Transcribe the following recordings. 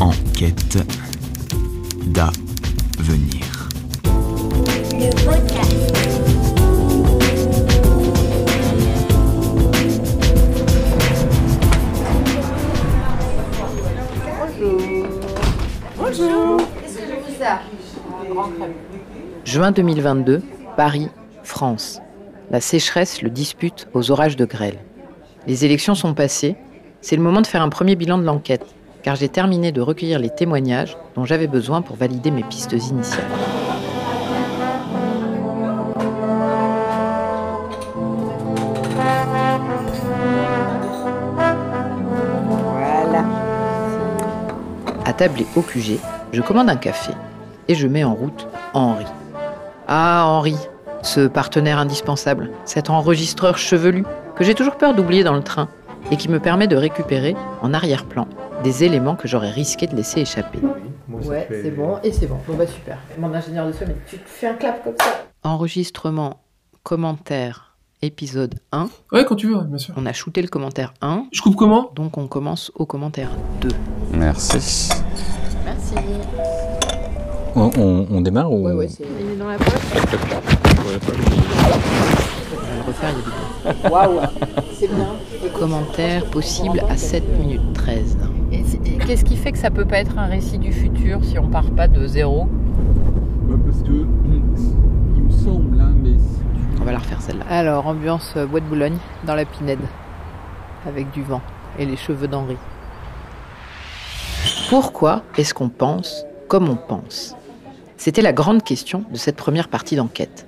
Enquête d'avenir. Le podcast. Juin 2022, Paris, France. La sécheresse le dispute aux orages de grêle. Les élections sont passées. C'est le moment de faire un premier bilan de l'enquête, car j'ai terminé de recueillir les témoignages dont j'avais besoin pour valider mes pistes initiales. Voilà. Et au QG, je commande un café et je mets en route Henri. Ah, Henri, ce partenaire indispensable, cet enregistreur chevelu que j'ai toujours peur d'oublier dans le train et qui me permet de récupérer en arrière-plan des éléments que j'aurais risqué de laisser échapper. Ouais, c'est bon, et c'est bon. Bon bah super. Mon ingénieur de son, mais tu te fais un clap comme ça. Enregistrement, commentaire, épisode 1. Ouais, quand tu veux, bien sûr. On a shooté le commentaire 1, Je coupe comment? Donc on commence au commentaire 2. Merci. Merci. On, on- on démarre ou Ouais, ouais, c'est. Il est dans la poche. On va le refaire, il y a du temps. Waouh, c'est bien. Commentaire possible à 7 minutes 13. Qu'est-ce qui fait que ça peut pas être un récit du futur si on part pas de zéro? Bah, parce que il me semble, hein, mais On va la refaire celle-là. Alors, ambiance euh, bois de Boulogne, dans la Pinède, avec du vent et les cheveux d'Henri. Pourquoi est-ce qu'on pense comme on pense? C'était la grande question de cette première partie d'enquête.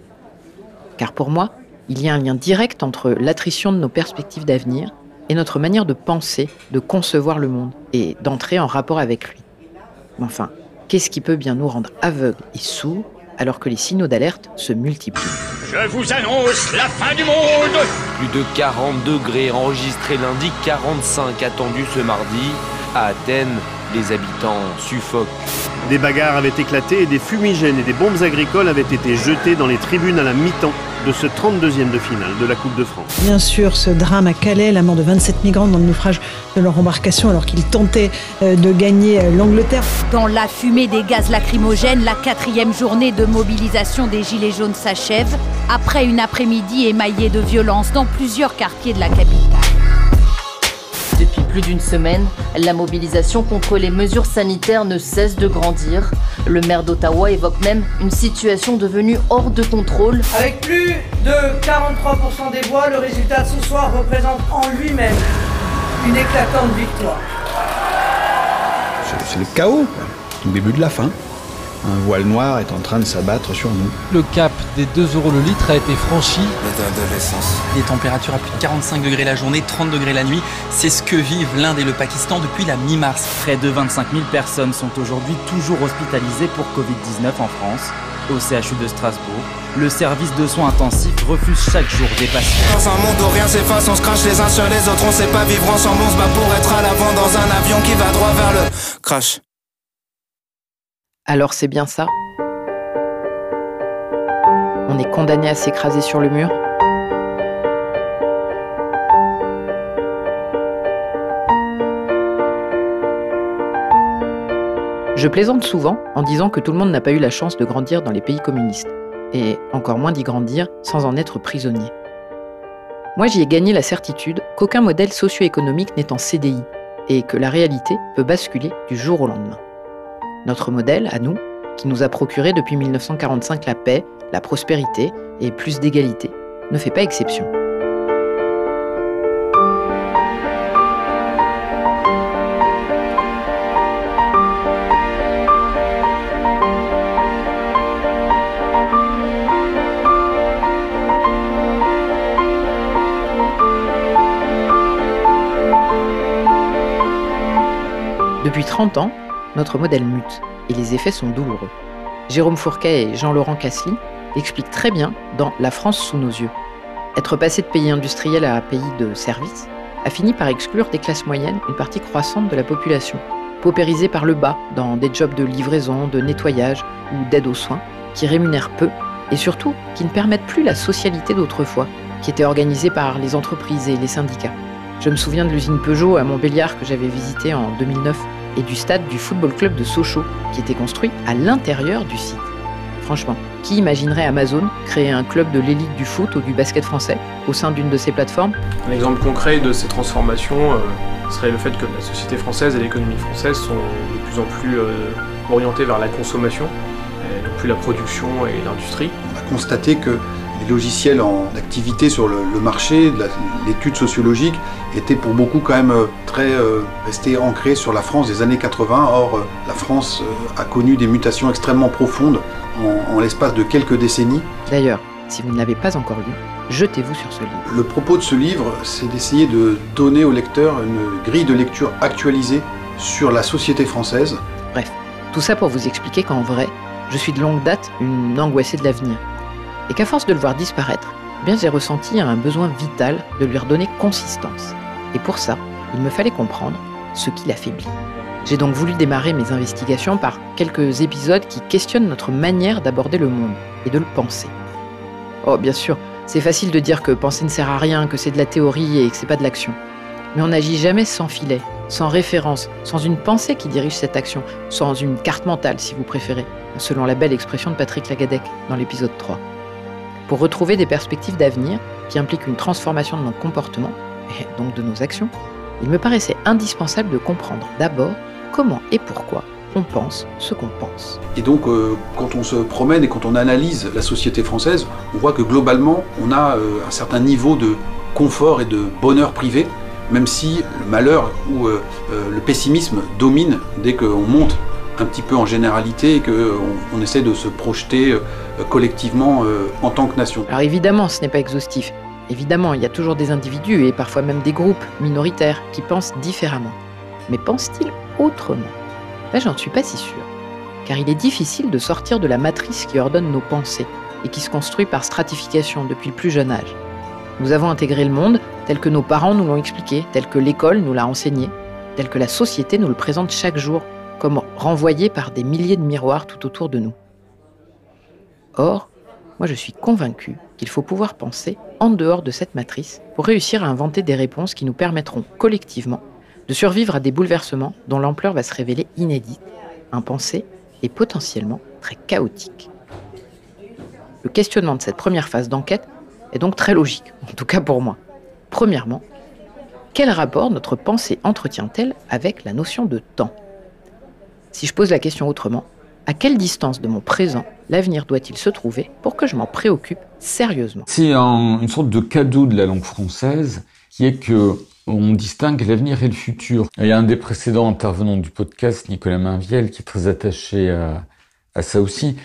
Car pour moi, il y a un lien direct entre l'attrition de nos perspectives d'avenir et notre manière de penser, de concevoir le monde et d'entrer en rapport avec lui. Mais enfin, qu'est-ce qui peut bien nous rendre aveugles et sourds alors que les signaux d'alerte se multiplient? Je vous annonce la fin du monde Plus de 40 degrés enregistrés lundi, 45 attendus ce mardi. À Athènes, les habitants suffoquent. Des bagarres avaient éclaté et des fumigènes et des bombes agricoles avaient été jetés dans les tribunes à la mi-temps de ce 32e de finale de la Coupe de France. Bien sûr, ce drame à Calais, la mort de 27 migrants dans le naufrage de leur embarcation alors qu'ils tentaient euh, de gagner euh, l'Angleterre. Dans la fumée des gaz lacrymogènes, la quatrième journée de mobilisation des Gilets jaunes s'achève, après une après-midi émaillée de violence dans plusieurs quartiers de la capitale. Plus d'une semaine, la mobilisation contre les mesures sanitaires ne cesse de grandir. Le maire d'Ottawa évoque même une situation devenue hors de contrôle. Avec plus de 43% des voix, le résultat de ce soir représente en lui-même une éclatante victoire. c'est- le chaos, le début de la fin. Un voile noir est en train de s'abattre sur nous. Le cap des 2 euros le litre a été franchi. Des températures à plus de 45 degrés la journée, 30 degrés la nuit, c'est ce que vivent l'Inde et le Pakistan depuis la mi-mars. Près de 25 000 personnes sont aujourd'hui toujours hospitalisées pour Covid-19 en France. Au CHU de Strasbourg, le service de soins intensifs refuse chaque jour des patients. Dans un monde où rien s'efface, on se crache les uns sur les autres, on sait pas vivre ensemble, on se bat pour être à l'avant dans un avion qui va droit vers le crash. Alors c'est bien ça? On est condamné à s'écraser sur le mur? Je plaisante souvent en disant que tout le monde n'a pas eu la chance de grandir dans les pays communistes, et encore moins d'y grandir sans en être prisonnier. Moi j'y ai gagné la certitude qu'aucun modèle socio-économique n'est en CDI, et que la réalité peut basculer du jour au lendemain. Notre modèle, à nous, qui nous a procuré depuis 1945 la paix, la prospérité et plus d'égalité, ne fait pas exception. Depuis 30 ans, notre modèle mute et les effets sont douloureux. Jérôme Fourquet et Jean-Laurent Casely l'expliquent très bien dans La France sous nos yeux. Être passé de pays industriel à pays de services a fini par exclure des classes moyennes une partie croissante de la population, paupérisée par le bas dans des jobs de livraison, de nettoyage ou d'aide aux soins, qui rémunèrent peu et surtout qui ne permettent plus la socialité d'autrefois, qui était organisée par les entreprises et les syndicats. Je me souviens de l'usine Peugeot à Montbéliard que j'avais visitée en 2009 et du stade du football club de Sochaux qui était construit à l'intérieur du site. Franchement, qui imaginerait Amazon créer un club de l'élite du foot ou du basket français au sein d'une de ses plateformes? Un exemple concret de ces transformations euh, serait le fait que la société française et l'économie française sont de plus en plus euh, orientées vers la consommation, et non plus la production et l'industrie. On a constaté que les logiciels en activité sur le, le marché, l'étude sociologique, étaient pour beaucoup quand même euh, très euh, restés ancrés sur la France des années 80. Or, euh, la France euh, a connu des mutations extrêmement profondes en, en l'espace de quelques décennies. D'ailleurs, si vous ne l'avez pas encore lu, jetez-vous sur ce livre. Le propos de ce livre, c'est d'essayer de donner au lecteur une grille de lecture actualisée sur la société française. Bref, tout ça pour vous expliquer qu'en vrai, je suis de longue date une angoissée de l'avenir. Et qu'à force de le voir disparaître, eh bien j'ai ressenti un besoin vital de lui redonner consistance. Et pour ça, il me fallait comprendre ce qui l'affaiblit. J'ai donc voulu démarrer mes investigations par quelques épisodes qui questionnent notre manière d'aborder le monde et de le penser. Oh, bien sûr, c'est facile de dire que penser ne sert à rien, que c'est de la théorie et que c'est pas de l'action. Mais on n'agit jamais sans filet, sans référence, sans une pensée qui dirige cette action, sans une carte mentale si vous préférez, selon la belle expression de Patrick Lagadec dans l'épisode 3. Pour retrouver des perspectives d'avenir qui impliquent une transformation de nos comportements, et donc de nos actions, il me paraissait indispensable de comprendre d'abord comment et pourquoi on pense ce qu'on pense. Et donc, euh, quand on se promène et quand on analyse la société française, on voit que globalement, on a euh, un certain niveau de confort et de bonheur privé, même si le malheur ou euh, le pessimisme domine dès qu'on monte un petit peu en généralité et qu'on on essaie de se projeter collectivement euh, en tant que nation. Alors évidemment, ce n'est pas exhaustif. Évidemment, il y a toujours des individus et parfois même des groupes minoritaires qui pensent différemment. Mais pensent-ils autrement? Là, j'en suis pas si sûr. Car il est difficile de sortir de la matrice qui ordonne nos pensées et qui se construit par stratification depuis le plus jeune âge. Nous avons intégré le monde tel que nos parents nous l'ont expliqué, tel que l'école nous l'a enseigné, tel que la société nous le présente chaque jour, comme renvoyé par des milliers de miroirs tout autour de nous. Or, moi je suis convaincu qu'il faut pouvoir penser en dehors de cette matrice pour réussir à inventer des réponses qui nous permettront collectivement de survivre à des bouleversements dont l'ampleur va se révéler inédite, impensée et potentiellement très chaotique. Le questionnement de cette première phase d'enquête est donc très logique, en tout cas pour moi. Premièrement, quel rapport notre pensée entretient-elle avec la notion de temps? Si je pose la question autrement, à quelle distance de mon présent l'avenir doit-il se trouver pour que je m'en préoccupe sérieusement? C'est un- une sorte de cadeau de la langue française qui est que on distingue l'avenir et le futur. Il y a un des précédents intervenants du podcast, Nicolas Mainviel, qui est très attaché à, à ça aussi.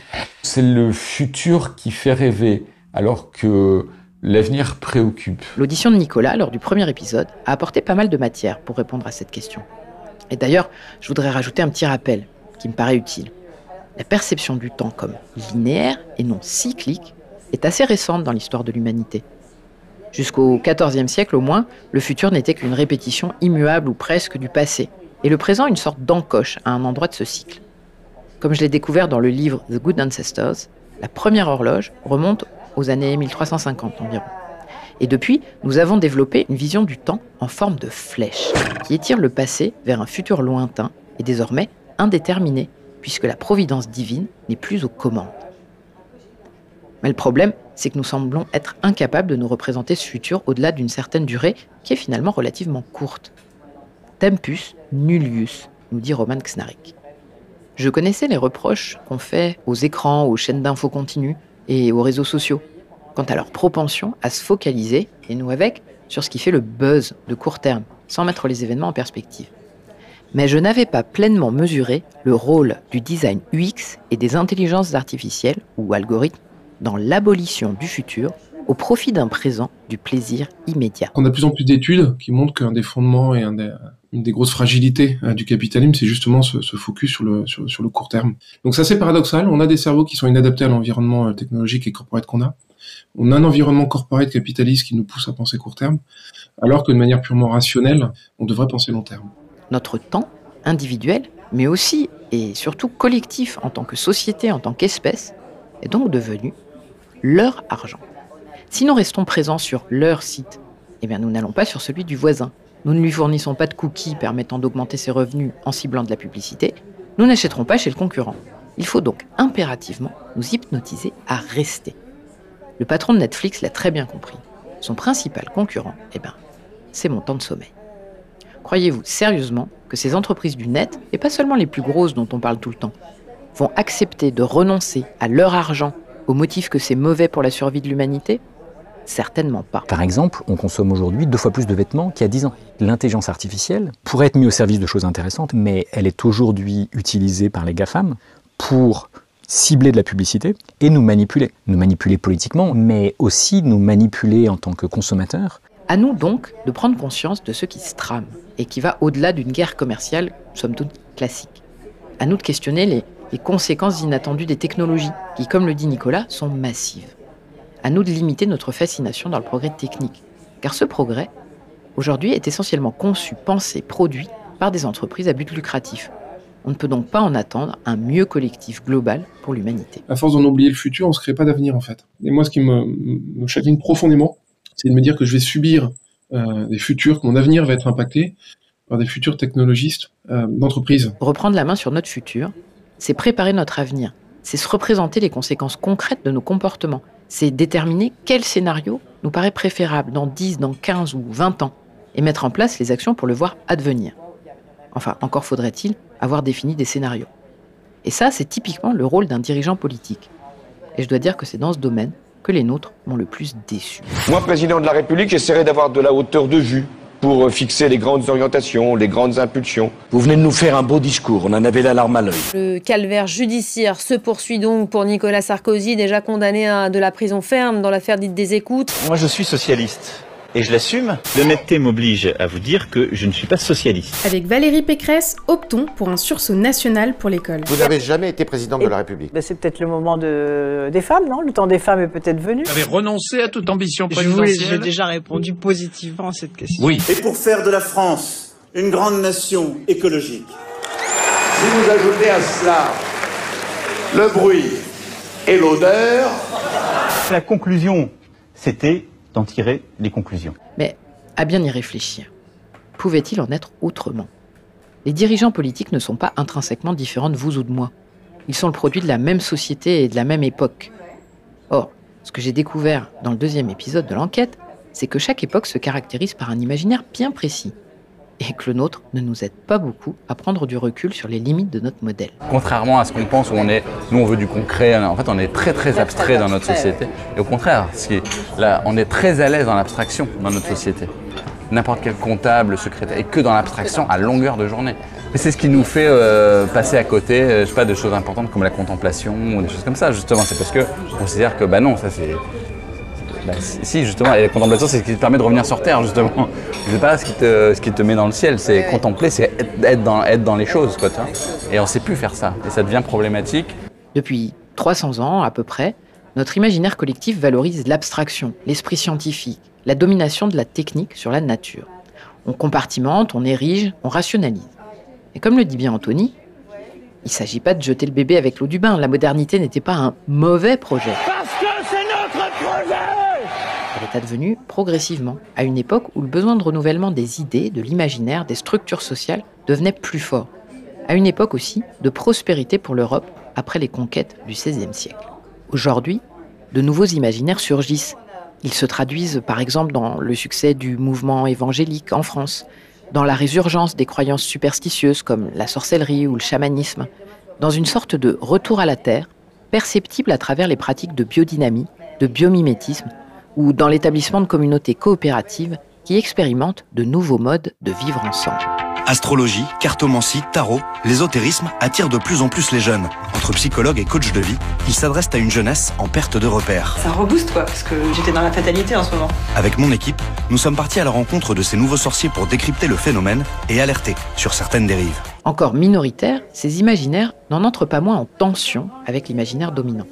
C'est le futur qui fait rêver, alors que l'avenir préoccupe. L'audition de Nicolas lors du premier épisode a apporté pas mal de matière pour répondre à cette question. Et d'ailleurs, je voudrais rajouter un petit rappel qui me paraît utile. La perception du temps comme linéaire et non cyclique est assez récente dans l'histoire de l'humanité. Jusqu'au XIVe siècle au moins, le futur n'était qu'une répétition immuable ou presque du passé, et le présent une sorte d'encoche à un endroit de ce cycle. Comme je l'ai découvert dans le livre The Good Ancestors, la première horloge remonte aux années 1350 environ. Et depuis, nous avons développé une vision du temps en forme de flèche, qui étire le passé vers un futur lointain et désormais indéterminé, puisque la providence divine n'est plus aux commandes. Mais le problème, c'est que nous semblons être incapables de nous représenter ce futur au-delà d'une certaine durée qui est finalement relativement courte. Tempus nullius, nous dit Roman Kznarik. Je connaissais les reproches qu'on fait aux écrans, aux chaînes d'infos continues et aux réseaux sociaux, quant à leur propension à se focaliser, et nous avec, sur ce qui fait le buzz de court terme, sans mettre les événements en perspective. Mais je n'avais pas pleinement mesuré le rôle du design UX et des intelligences artificielles, ou algorithmes, dans l'abolition du futur au profit d'un présent du plaisir immédiat. On a de plus en plus d'études qui montrent qu'un des fondements et une des grosses fragilités euh, du capitalisme, c'est justement ce, focus sur le, le court terme. Donc ça c'est paradoxal, on a des cerveaux qui sont inadaptés à l'environnement euh, technologique et corporate qu'on a. On a un environnement corporate capitaliste qui nous pousse à penser court terme, alors que de manière purement rationnelle, on devrait penser long terme. Notre temps, individuel, mais aussi et surtout collectif en tant que société, en tant qu'espèce, est donc devenu leur argent. Si nous restons présents sur leur site, eh bien nous n'allons pas sur celui du voisin. Nous ne lui fournissons pas de cookies permettant d'augmenter ses revenus en ciblant de la publicité. Nous n'achèterons pas chez le concurrent. Il faut donc impérativement nous hypnotiser à rester. Le patron de Netflix l'a très bien compris. Son principal concurrent, eh ben, c'est mon temps de sommeil. Croyez-vous sérieusement que ces entreprises du net, et pas seulement les plus grosses dont on parle tout le temps, vont accepter de renoncer à leur argent au motif que c'est mauvais pour la survie de l'humanité? Certainement pas. Par exemple, on consomme aujourd'hui deux fois plus de vêtements qu'il y a dix ans. L'intelligence artificielle pourrait être mise au service de choses intéressantes, mais elle est aujourd'hui utilisée par les GAFAM pour cibler de la publicité et nous manipuler. Nous manipuler politiquement, mais aussi nous manipuler en tant que consommateurs. À nous donc de prendre conscience de ce qui se trame et qui va au-delà d'une guerre commerciale, somme toute classique. À nous de questionner les, conséquences inattendues des technologies, qui, comme le dit Nicolas, sont massives à nous de limiter notre fascination dans le progrès technique. Car ce progrès, aujourd'hui, est essentiellement conçu, pensé, produit par des entreprises à but lucratif. On ne peut donc pas en attendre un mieux collectif global pour l'humanité. À force d'en oublier le futur, on ne se crée pas d'avenir en fait. Et moi, ce qui me chagrine profondément, c'est de me dire que je vais subir euh, des futurs, que mon avenir va être impacté par des futurs technologistes euh, d'entreprise. Reprendre la main sur notre futur, c'est préparer notre avenir, c'est se représenter les conséquences concrètes de nos comportements, c'est déterminer quel scénario nous paraît préférable dans 10, dans 15 ou 20 ans, et mettre en place les actions pour le voir advenir. Enfin, encore faudrait-il avoir défini des scénarios. Et ça, c'est typiquement le rôle d'un dirigeant politique. Et je dois dire que c'est dans ce domaine que les nôtres m'ont le plus déçu. Moi, président de la République, j'essaierai d'avoir de la hauteur de vue pour fixer les grandes orientations, les grandes impulsions. Vous venez de nous faire un beau discours, on en avait la larme à l'œil. Le calvaire judiciaire se poursuit donc pour Nicolas Sarkozy, déjà condamné à de la prison ferme dans l'affaire dite des écoutes. Moi je suis socialiste. Et je l'assume. L'honnêteté m'oblige à vous dire que je ne suis pas socialiste. Avec Valérie Pécresse, optons pour un sursaut national pour l'école. Vous n'avez jamais été président de la République. Ben, c'est peut-être le moment de... des femmes, non? Le temps des femmes est peut-être venu. Vous avez renoncé à toute ambition présidentielle J'ai déjà répondu positivement à cette question. Oui. Et pour faire de la France une grande nation écologique. Si vous ajoutez à cela le bruit et l'odeur... La conclusion, c'était d'en tirer les conclusions. Mais à bien y réfléchir, pouvait-il en être autrement? Les dirigeants politiques ne sont pas intrinsèquement différents de vous ou de moi. Ils sont le produit de la même société et de la même époque. Or, ce que j'ai découvert dans le deuxième épisode de l'enquête, c'est que chaque époque se caractérise par un imaginaire bien précis et que le nôtre ne nous aide pas beaucoup à prendre du recul sur les limites de notre modèle. Contrairement à ce qu'on pense, où on est, nous on veut du concret, en fait on est très très abstrait dans notre société. Et au contraire, là, on est très à l'aise dans l'abstraction dans notre société. N'importe quel comptable, secrétaire, et que dans l'abstraction à longueur de journée. Et c'est ce qui nous fait euh, passer à côté, euh, je sais pas, de choses importantes comme la contemplation ou des choses comme ça, justement. C'est parce que on considère que, bah non, ça c'est bah, si, justement, et la contemplation, c'est ce qui te permet de revenir sur Terre, justement. C'est pas ce qui, te, ce qui te met dans le ciel, c'est contempler, c'est être dans, être dans les choses, quoi, Et on sait plus faire ça, et ça devient problématique. Depuis 300 ans, à peu près, notre imaginaire collectif valorise l'abstraction, l'esprit scientifique, la domination de la technique sur la nature. On compartimente, on érige, on rationalise. Et comme le dit bien Anthony, il ne s'agit pas de jeter le bébé avec l'eau du bain. La modernité n'était pas un mauvais projet. Parce que c'est notre projet est advenue progressivement, à une époque où le besoin de renouvellement des idées, de l'imaginaire, des structures sociales devenait plus fort. À une époque aussi de prospérité pour l'Europe après les conquêtes du XVIe siècle. Aujourd'hui, de nouveaux imaginaires surgissent. Ils se traduisent par exemple dans le succès du mouvement évangélique en France, dans la résurgence des croyances superstitieuses comme la sorcellerie ou le chamanisme, dans une sorte de retour à la terre, perceptible à travers les pratiques de biodynamie, de biomimétisme ou dans l'établissement de communautés coopératives qui expérimentent de nouveaux modes de vivre ensemble. Astrologie, cartomancie, tarot, l'ésotérisme attirent de plus en plus les jeunes. Entre psychologues et coachs de vie, ils s'adressent à une jeunesse en perte de repères. Ça rebooste quoi, parce que j'étais dans la fatalité en ce moment. Avec mon équipe, nous sommes partis à la rencontre de ces nouveaux sorciers pour décrypter le phénomène et alerter sur certaines dérives. Encore minoritaires, ces imaginaires n'en entrent pas moins en tension avec l'imaginaire dominant.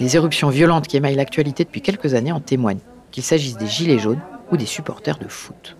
Les éruptions violentes qui émaillent l'actualité depuis quelques années en témoignent, qu'il s'agisse des gilets jaunes ou des supporters de foot.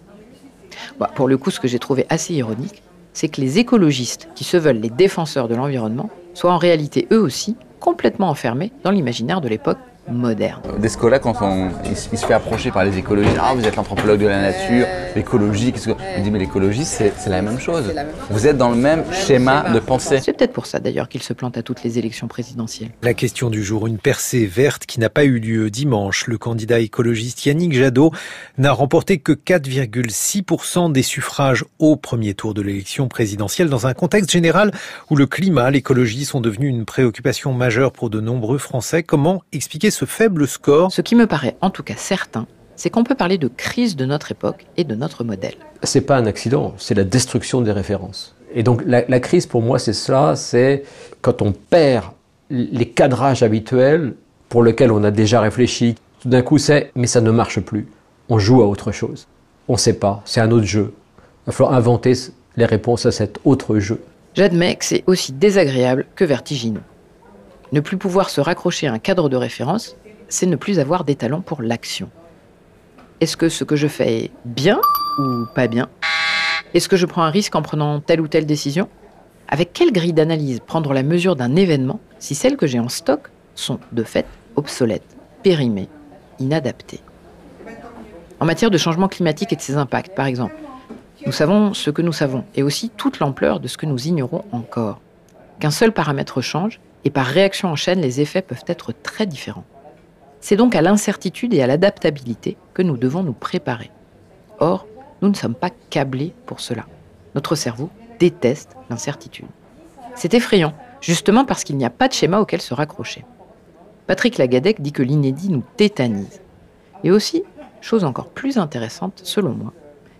Pour le coup, ce que j'ai trouvé assez ironique, c'est que les écologistes, qui se veulent les défenseurs de l'environnement, soient en réalité eux aussi complètement enfermés dans l'imaginaire de l'époque moderne. Descola, quand on, il, se fait approcher par les écologistes, ah vous êtes l'anthropologue de la nature, l'écologie, qu'est-ce que... Il dit mais l'écologie c'est la même chose. Vous êtes dans le même schéma de pensée. C'est peut-être pour ça d'ailleurs qu'il se plante à toutes les élections présidentielles. La question du jour, une percée verte qui n'a pas eu lieu dimanche. Le candidat écologiste Yannick Jadot n'a remporté que 4,6% des suffrages au premier tour de l'élection présidentielle dans un contexte général où le climat, l'écologie sont devenus une préoccupation majeure pour de nombreux Français. Comment expliquer ce faible score Ce qui me paraît en tout cas certain, c'est qu'on peut parler de crise de notre époque et de notre modèle. C'est pas un accident, c'est la destruction des références. Et donc la, la crise pour moi c'est cela, c'est quand on perd les cadrages habituels pour lesquels on a déjà réfléchi. Tout d'un coup c'est mais ça ne marche plus. On joue à autre chose. On ne sait pas, c'est un autre jeu. Il va falloir inventer les réponses à cet autre jeu. J'admets que c'est aussi désagréable que vertigineux. Ne plus pouvoir se raccrocher à un cadre de référence, c'est ne plus avoir d'étalon pour l'action. Est-ce que ce que je fais est bien ou pas bien? Est-ce que je prends un risque en prenant telle ou telle décision? Avec quelle grille d'analyse prendre la mesure d'un événement si celles que j'ai en stock sont de fait obsolètes, périmées, inadaptées? En matière de changement climatique et de ses impacts, par exemple, nous savons ce que nous savons et aussi toute l'ampleur de ce que nous ignorons encore. Qu'un seul paramètre change et par réaction en chaîne, les effets peuvent être très différents. C'est donc à l'incertitude et à l'adaptabilité que nous devons nous préparer. Or, nous ne sommes pas câblés pour cela. Notre cerveau déteste l'incertitude. C'est effrayant, justement parce qu'il n'y a pas de schéma auquel se raccrocher. Patrick Lagadec dit que l'inédit nous tétanise. Et aussi, chose encore plus intéressante selon moi,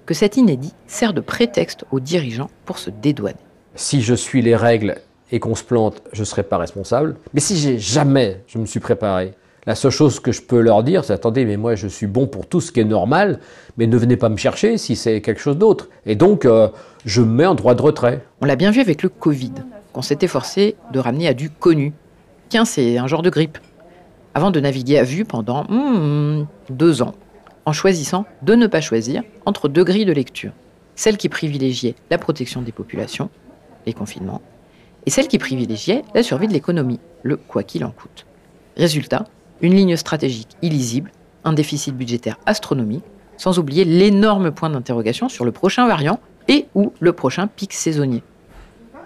que cet inédit sert de prétexte aux dirigeants pour se dédouaner. Si je suis les règles et qu'on se plante, je ne serai pas responsable. Mais si j'ai jamais je me suis préparé, la seule chose que je peux leur dire, c'est attendez, mais moi je suis bon pour tout ce qui est normal, mais ne venez pas me chercher si c'est quelque chose d'autre. Et donc, euh, je me mets en droit de retrait. On l'a bien vu avec le Covid, qu'on s'était forcé de ramener à du connu. Tiens, c'est un genre de grippe. Avant de naviguer à vue pendant hmm, deux ans, en choisissant de ne pas choisir entre deux grilles de lecture. Celle qui privilégiait la protection des populations, les confinements, et celle qui privilégiait la survie de l'économie, le quoi qu'il en coûte. Résultat, une ligne stratégique illisible, un déficit budgétaire astronomique, sans oublier l'énorme point d'interrogation sur le prochain variant et ou le prochain pic saisonnier.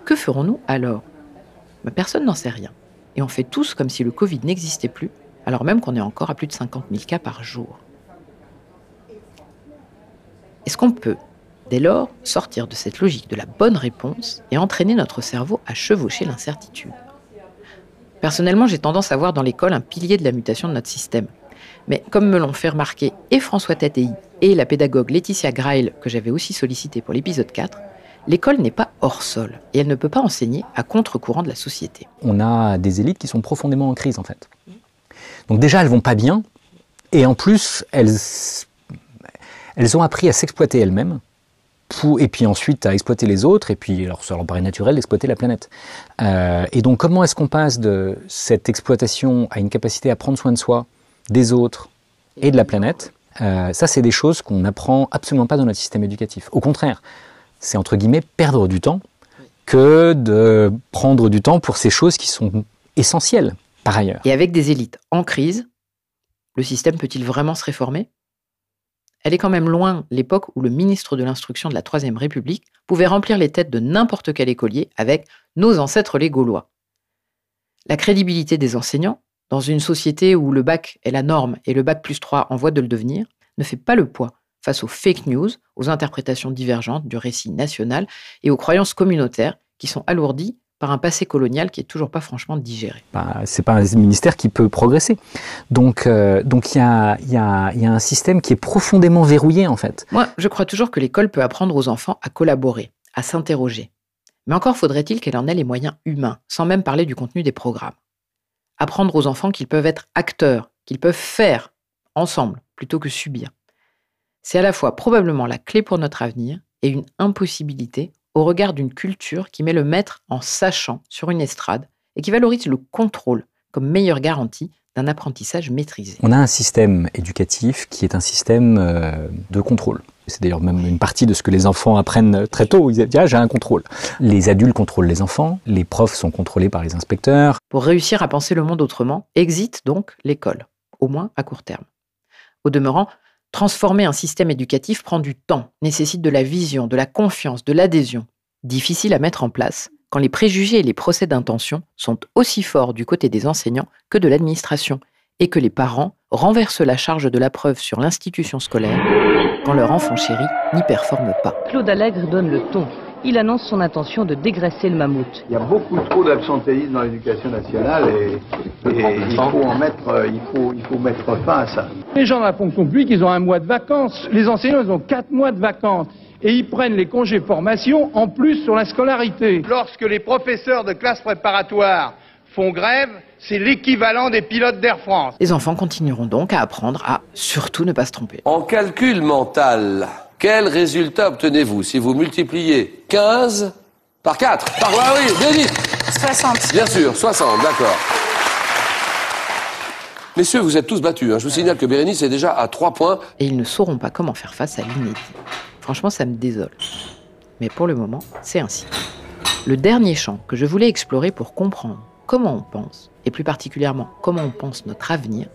Que ferons-nous alors? Personne n'en sait rien. Et on fait tous comme si le Covid n'existait plus, alors même qu'on est encore à plus de 50 000 cas par jour. Est-ce qu'on peut, dès lors, sortir de cette logique de la bonne réponse et entraîner notre cerveau à chevaucher l'incertitude Personnellement, j'ai tendance à voir dans l'école un pilier de la mutation de notre système. Mais comme me l'ont fait remarquer et François Tatei et la pédagogue Laetitia Grail, que j'avais aussi sollicité pour l'épisode 4, l'école n'est pas hors sol et elle ne peut pas enseigner à contre-courant de la société. On a des élites qui sont profondément en crise en fait. Donc déjà, elles vont pas bien et en plus, elles, elles ont appris à s'exploiter elles-mêmes et puis ensuite à exploiter les autres, et puis alors ça leur paraît naturel d'exploiter la planète. Euh, et donc comment est-ce qu'on passe de cette exploitation à une capacité à prendre soin de soi, des autres et de la planète euh, Ça, c'est des choses qu'on n'apprend absolument pas dans notre système éducatif. Au contraire, c'est entre guillemets perdre du temps que de prendre du temps pour ces choses qui sont essentielles par ailleurs. Et avec des élites en crise, le système peut-il vraiment se réformer? Elle est quand même loin l'époque où le ministre de l'Instruction de la Troisième République pouvait remplir les têtes de n'importe quel écolier avec nos ancêtres les Gaulois. La crédibilité des enseignants, dans une société où le bac est la norme et le bac plus 3 en voie de le devenir, ne fait pas le poids face aux fake news, aux interprétations divergentes du récit national et aux croyances communautaires qui sont alourdies par un passé colonial qui est toujours pas franchement digéré. Bah, c'est pas un ministère qui peut progresser. Donc, euh, donc il y a, y, a, y a un système qui est profondément verrouillé en fait. Moi, je crois toujours que l'école peut apprendre aux enfants à collaborer, à s'interroger. Mais encore faudrait-il qu'elle en ait les moyens humains, sans même parler du contenu des programmes. Apprendre aux enfants qu'ils peuvent être acteurs, qu'ils peuvent faire ensemble plutôt que subir. C'est à la fois probablement la clé pour notre avenir et une impossibilité au regard d'une culture qui met le maître en sachant sur une estrade et qui valorise le contrôle comme meilleure garantie d'un apprentissage maîtrisé. On a un système éducatif qui est un système euh, de contrôle. C'est d'ailleurs même une partie de ce que les enfants apprennent très tôt. Ils disent ah, j'ai un contrôle. Les adultes contrôlent les enfants, les profs sont contrôlés par les inspecteurs. Pour réussir à penser le monde autrement, existe donc l'école, au moins à court terme. Au demeurant, Transformer un système éducatif prend du temps, nécessite de la vision, de la confiance, de l'adhésion. Difficile à mettre en place quand les préjugés et les procès d'intention sont aussi forts du côté des enseignants que de l'administration, et que les parents renversent la charge de la preuve sur l'institution scolaire quand leur enfant chéri n'y performe pas. Claude Allègre donne le ton il annonce son intention de dégraisser le mammouth. Il y a beaucoup trop d'absentéisme dans l'éducation nationale et, il, faut en mettre, euh, il, faut, il faut mettre fin à ça. Les gens de la fonction publique, ils ont un mois de vacances. Les enseignants, ils ont quatre mois de vacances. Et ils prennent les congés formation en plus sur la scolarité. Lorsque les professeurs de classe préparatoire font grève, c'est l'équivalent des pilotes d'Air France. Les enfants continueront donc à apprendre à surtout ne pas se tromper. En calcul mental, quel résultat obtenez-vous si vous multipliez 15 par 4 Par ah oui, bien 60. Bien sûr, 60, d'accord. Messieurs, vous êtes tous battus. Hein. Je vous signale que Bérénice est déjà à 3 points. Et ils ne sauront pas comment faire face à l'inédit. Franchement, ça me désole. Mais pour le moment, c'est ainsi. Le dernier champ que je voulais explorer pour comprendre comment on pense, et plus particulièrement comment on pense notre avenir,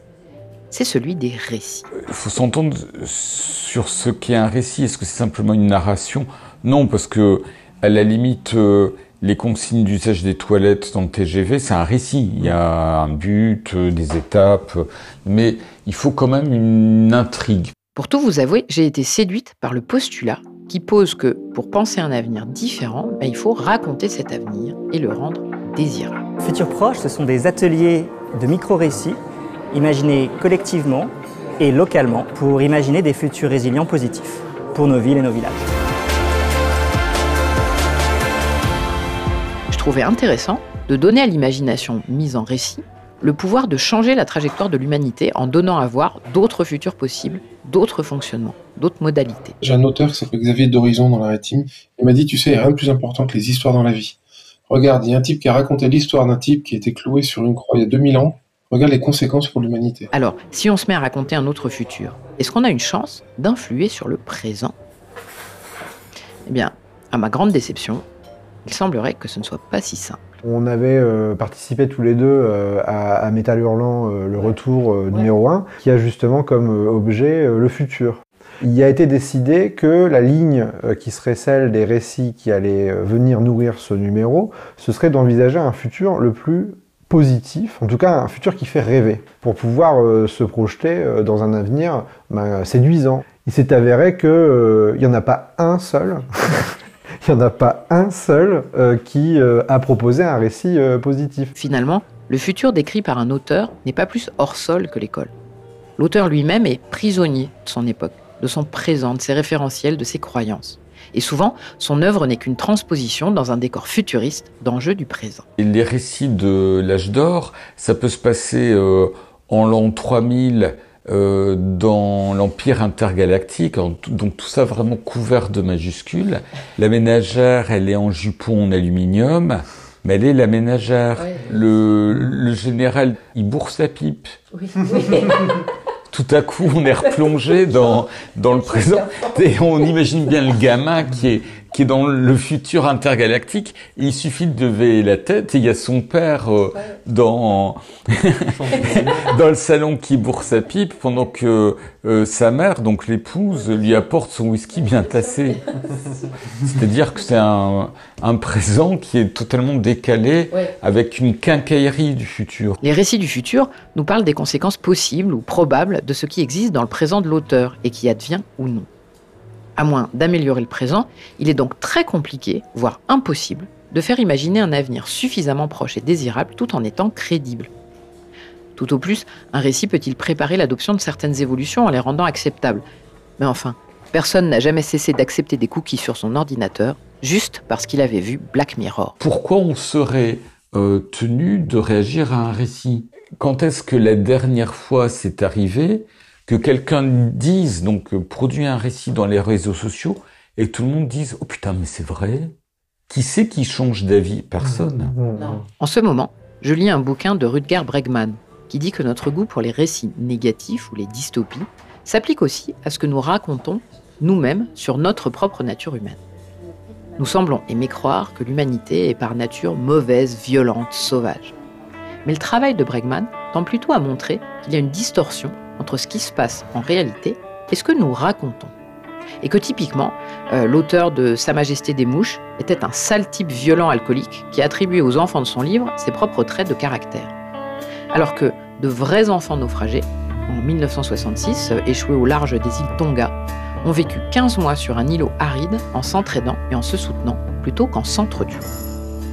c'est celui des récits. Il faut s'entendre sur ce qu'est un récit. Est-ce que c'est simplement une narration? Non, parce que à la limite, euh, les consignes d'usage des toilettes dans le TGV, c'est un récit. Il y a un but, euh, des étapes, mais il faut quand même une intrigue. Pour tout vous avouer, j'ai été séduite par le postulat qui pose que pour penser un avenir différent, ben, il faut raconter cet avenir et le rendre désirable. Futur proche, ce sont des ateliers de micro-récits imaginer collectivement et localement pour imaginer des futurs résilients positifs pour nos villes et nos villages. Je trouvais intéressant de donner à l'imagination mise en récit le pouvoir de changer la trajectoire de l'humanité en donnant à voir d'autres futurs possibles, d'autres fonctionnements, d'autres modalités. J'ai un auteur qui s'appelle Xavier d'Horizon dans la rétime. Il m'a dit, tu sais, il n'y a rien de plus important que les histoires dans la vie. Regarde, il y a un type qui a raconté l'histoire d'un type qui a été cloué sur une croix il y a 2000 ans Regarde les conséquences pour l'humanité. Alors, si on se met à raconter un autre futur, est-ce qu'on a une chance d'influer sur le présent? Eh bien, à ma grande déception, il semblerait que ce ne soit pas si simple. On avait euh, participé tous les deux euh, à, Métal Hurlant, euh, le retour numéro 1, qui a justement comme objet le futur. Il a été décidé que la ligne qui serait celle des récits qui allaient venir nourrir ce numéro, ce serait d'envisager un futur le plus positif, en tout cas un futur qui fait rêver, pour pouvoir euh, se projeter euh, dans un avenir ben, séduisant. Il s'est avéré qu'il euh, n'y en a pas un seul, il n'y en a pas un seul qui a proposé un récit positif. Finalement, le futur décrit par un auteur n'est pas plus hors sol que l'école. L'auteur lui-même est prisonnier de son époque, de son présent, de ses référentiels, de ses croyances. Et souvent, son œuvre n'est qu'une transposition dans un décor futuriste d'enjeux du présent. les récits de l'âge d'or, ça peut se passer euh, en l'an 3000 euh, dans l'Empire intergalactique, donc tout ça vraiment couvert de majuscules. La ménagère, elle est en jupon en aluminium, mais elle est la ménagère. Le, le, général, il bourse la pipe. Oui. tout à coup, on est replongé dans, dans le présent. Et on imagine bien le gamin qui est, qui est dans le futur intergalactique. Il suffit de lever la tête et il y a son père euh, dans dans le salon qui bourre sa pipe pendant que euh, sa mère, donc l'épouse, lui apporte son whisky bien tassé. C'est-à-dire que c'est un, un présent qui est totalement décalé avec une quincaillerie du futur. Les récits du futur nous parlent des conséquences possibles ou probables de ce qui existe dans le présent de l'auteur et qui advient ou non à moins d'améliorer le présent, il est donc très compliqué, voire impossible, de faire imaginer un avenir suffisamment proche et désirable tout en étant crédible. Tout au plus, un récit peut-il préparer l'adoption de certaines évolutions en les rendant acceptables? Mais enfin, personne n'a jamais cessé d'accepter des cookies sur son ordinateur juste parce qu'il avait vu Black Mirror. Pourquoi on serait euh, tenu de réagir à un récit? Quand est-ce que la dernière fois c'est arrivé que quelqu'un dise, donc euh, produit un récit dans les réseaux sociaux et tout le monde dise Oh putain, mais c'est vrai Qui c'est qui change d'avis? Personne. En ce moment, je lis un bouquin de Rutger Bregman qui dit que notre goût pour les récits négatifs ou les dystopies s'applique aussi à ce que nous racontons nous-mêmes sur notre propre nature humaine. Nous semblons aimer croire que l'humanité est par nature mauvaise, violente, sauvage. Mais le travail de Bregman tend plutôt à montrer qu'il y a une distorsion entre ce qui se passe en réalité et ce que nous racontons. Et que typiquement, euh, l'auteur de Sa Majesté des Mouches était un sale type violent alcoolique qui attribuait aux enfants de son livre ses propres traits de caractère. Alors que de vrais enfants naufragés, en 1966, euh, échoués au large des îles Tonga, ont vécu 15 mois sur un îlot aride en s'entraidant et en se soutenant plutôt qu'en s'entretuant.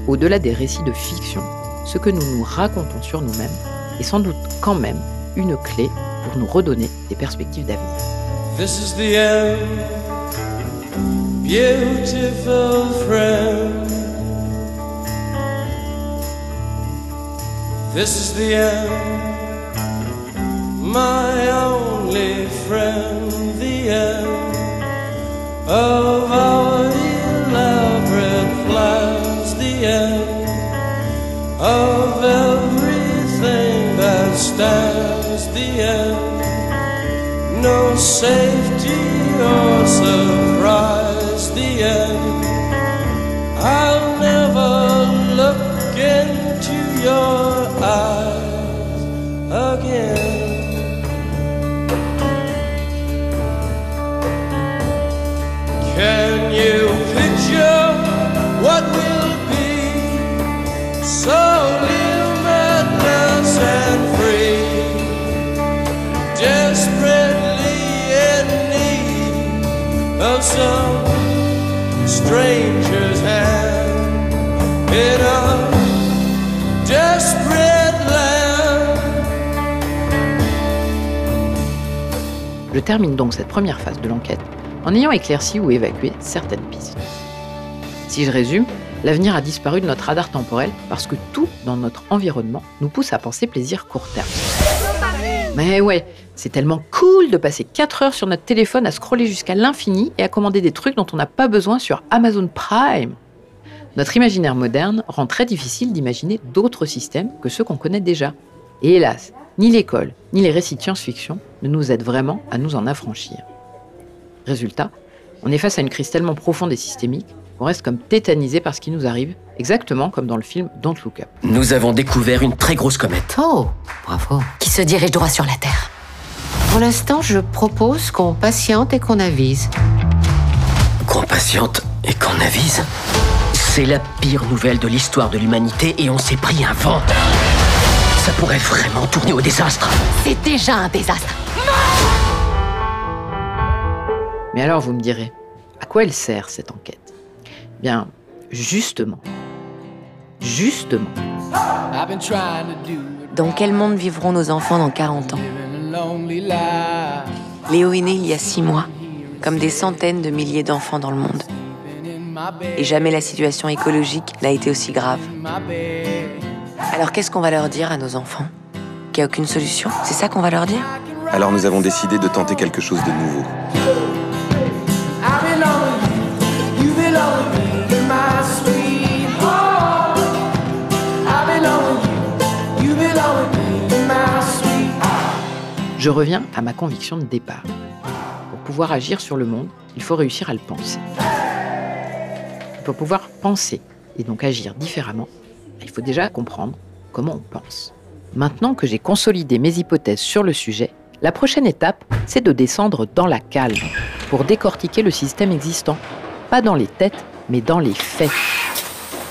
Au-delà des récits de fiction, ce que nous nous racontons sur nous-mêmes est sans doute quand même une clé pour nous redonner des perspectives d'avenir. This is the end, beautiful friend. This is the end, my only friend, the end of our elaborate plans, the end of everything that stands, the end no safety or surprise. The end. I'll never look into your Je termine donc cette première phase de l'enquête en ayant éclairci ou évacué certaines pistes. Si je résume, l'avenir a disparu de notre radar temporel parce que tout dans notre environnement nous pousse à penser plaisir court terme. Mais ouais, c'est tellement cool de passer 4 heures sur notre téléphone à scroller jusqu'à l'infini et à commander des trucs dont on n'a pas besoin sur Amazon Prime. Notre imaginaire moderne rend très difficile d'imaginer d'autres systèmes que ceux qu'on connaît déjà. Et hélas, ni l'école, ni les récits de science-fiction ne nous aident vraiment à nous en affranchir. Résultat, on est face à une crise tellement profonde et systémique qu'on reste comme tétanisé par ce qui nous arrive, exactement comme dans le film Don't Look Up. Nous avons découvert une très grosse comète. Oh, bravo. Qui se dirige droit sur la Terre. Pour l'instant, je propose qu'on patiente et qu'on avise. Qu'on patiente et qu'on avise. C'est la pire nouvelle de l'histoire de l'humanité et on s'est pris un vent. Ça pourrait vraiment tourner au désastre. C'est déjà un désastre. Mais alors vous me direz, à quoi elle sert cette enquête? Bien, justement, justement, Dans quel monde vivront nos enfants dans 40 ans? Léo est né il y a 6 mois, comme des centaines de milliers d'enfants dans le monde. Et jamais la situation écologique n'a été aussi grave. Alors qu'est-ce qu'on va leur dire à nos enfants? Qu'il n'y a aucune solution? C'est ça qu'on va leur dire? Alors nous avons décidé de tenter quelque chose de nouveau. je reviens à ma conviction de départ. Pour pouvoir agir sur le monde, il faut réussir à le penser. Pour pouvoir penser et donc agir différemment, il faut déjà comprendre comment on pense. Maintenant que j'ai consolidé mes hypothèses sur le sujet, la prochaine étape, c'est de descendre dans la calme pour décortiquer le système existant, pas dans les têtes, mais dans les faits.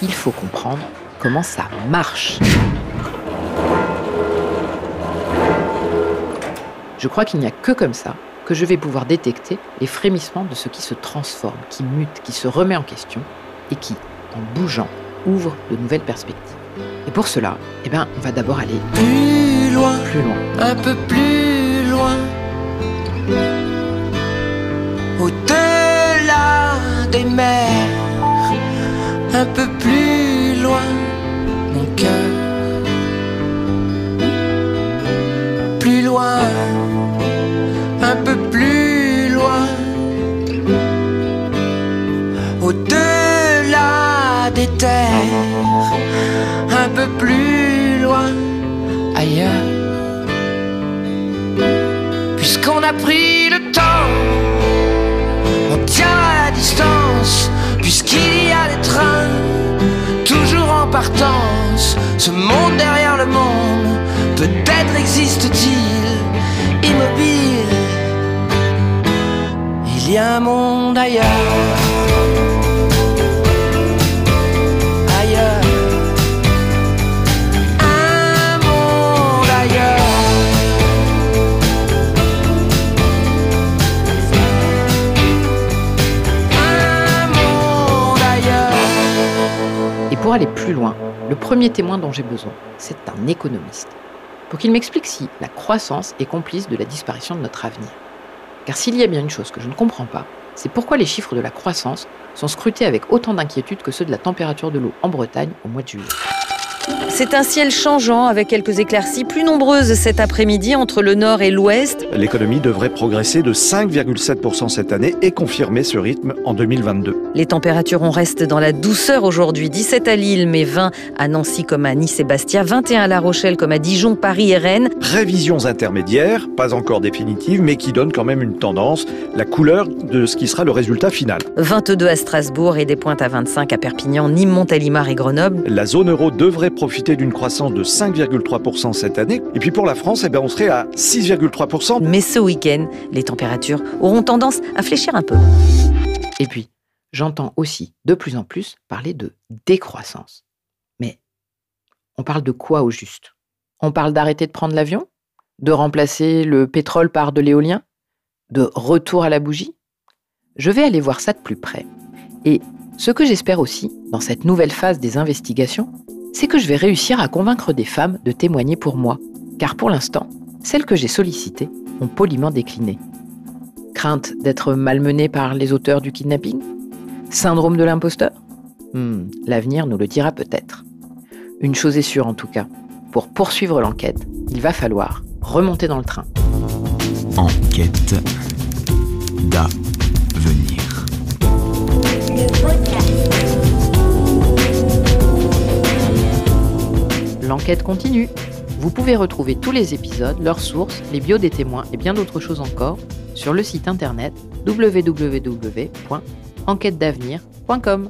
Il faut comprendre comment ça marche. Je crois qu'il n'y a que comme ça que je vais pouvoir détecter les frémissements de ce qui se transforme, qui mute, qui se remet en question et qui, en bougeant, ouvre de nouvelles perspectives. Et pour cela, eh ben, on va d'abord aller Plus loin, plus loin. un peu plus loin. Au-delà des mers, un peu plus loin, plus loin, ailleurs. Puisqu'on a pris le temps, on tient à la distance. Puisqu'il y a des trains, toujours en partance. Ce monde derrière le monde, peut-être existe-t-il immobile. Il y a un monde. Ailleurs. Aller plus loin, le premier témoin dont j'ai besoin, c'est un économiste. Pour qu'il m'explique si la croissance est complice de la disparition de notre avenir. Car s'il y a bien une chose que je ne comprends pas, c'est pourquoi les chiffres de la croissance sont scrutés avec autant d'inquiétude que ceux de la température de l'eau en Bretagne au mois de juillet. C'est un ciel changeant avec quelques éclaircies plus nombreuses cet après-midi entre le nord et l'ouest. L'économie devrait progresser de 5,7% cette année et confirmer ce rythme en 2022. Les températures, on reste dans la douceur aujourd'hui. 17 à Lille, mais 20 à Nancy comme à Nice et Bastia, 21 à La Rochelle comme à Dijon, Paris et Rennes. Prévisions intermédiaires, pas encore définitives, mais qui donnent quand même une tendance, la couleur de ce qui sera le résultat final. 22 à Strasbourg et des pointes à 25 à Perpignan, Nîmes, Montélimar et Grenoble. La zone euro devrait profiter d'une croissance de 5,3% cette année. Et puis pour la France, eh ben on serait à 6,3%. Mais ce week-end, les températures auront tendance à fléchir un peu. Et puis, j'entends aussi de plus en plus parler de décroissance. Mais on parle de quoi au juste? On parle d'arrêter de prendre l'avion? De remplacer le pétrole par de l'éolien? De retour à la bougie? Je vais aller voir ça de plus près. Et ce que j'espère aussi, dans cette nouvelle phase des investigations, c'est que je vais réussir à convaincre des femmes de témoigner pour moi, car pour l'instant, celles que j'ai sollicitées ont poliment décliné. Crainte d'être malmenée par les auteurs du kidnapping? Syndrome de l'imposteur? Hmm, L'avenir nous le dira peut-être. Une chose est sûre en tout cas, pour poursuivre l'enquête, il va falloir remonter dans le train. Enquête d'avenir. L'enquête continue. Vous pouvez retrouver tous les épisodes, leurs sources, les bios des témoins et bien d'autres choses encore sur le site internet www.enquêtedavenir.com.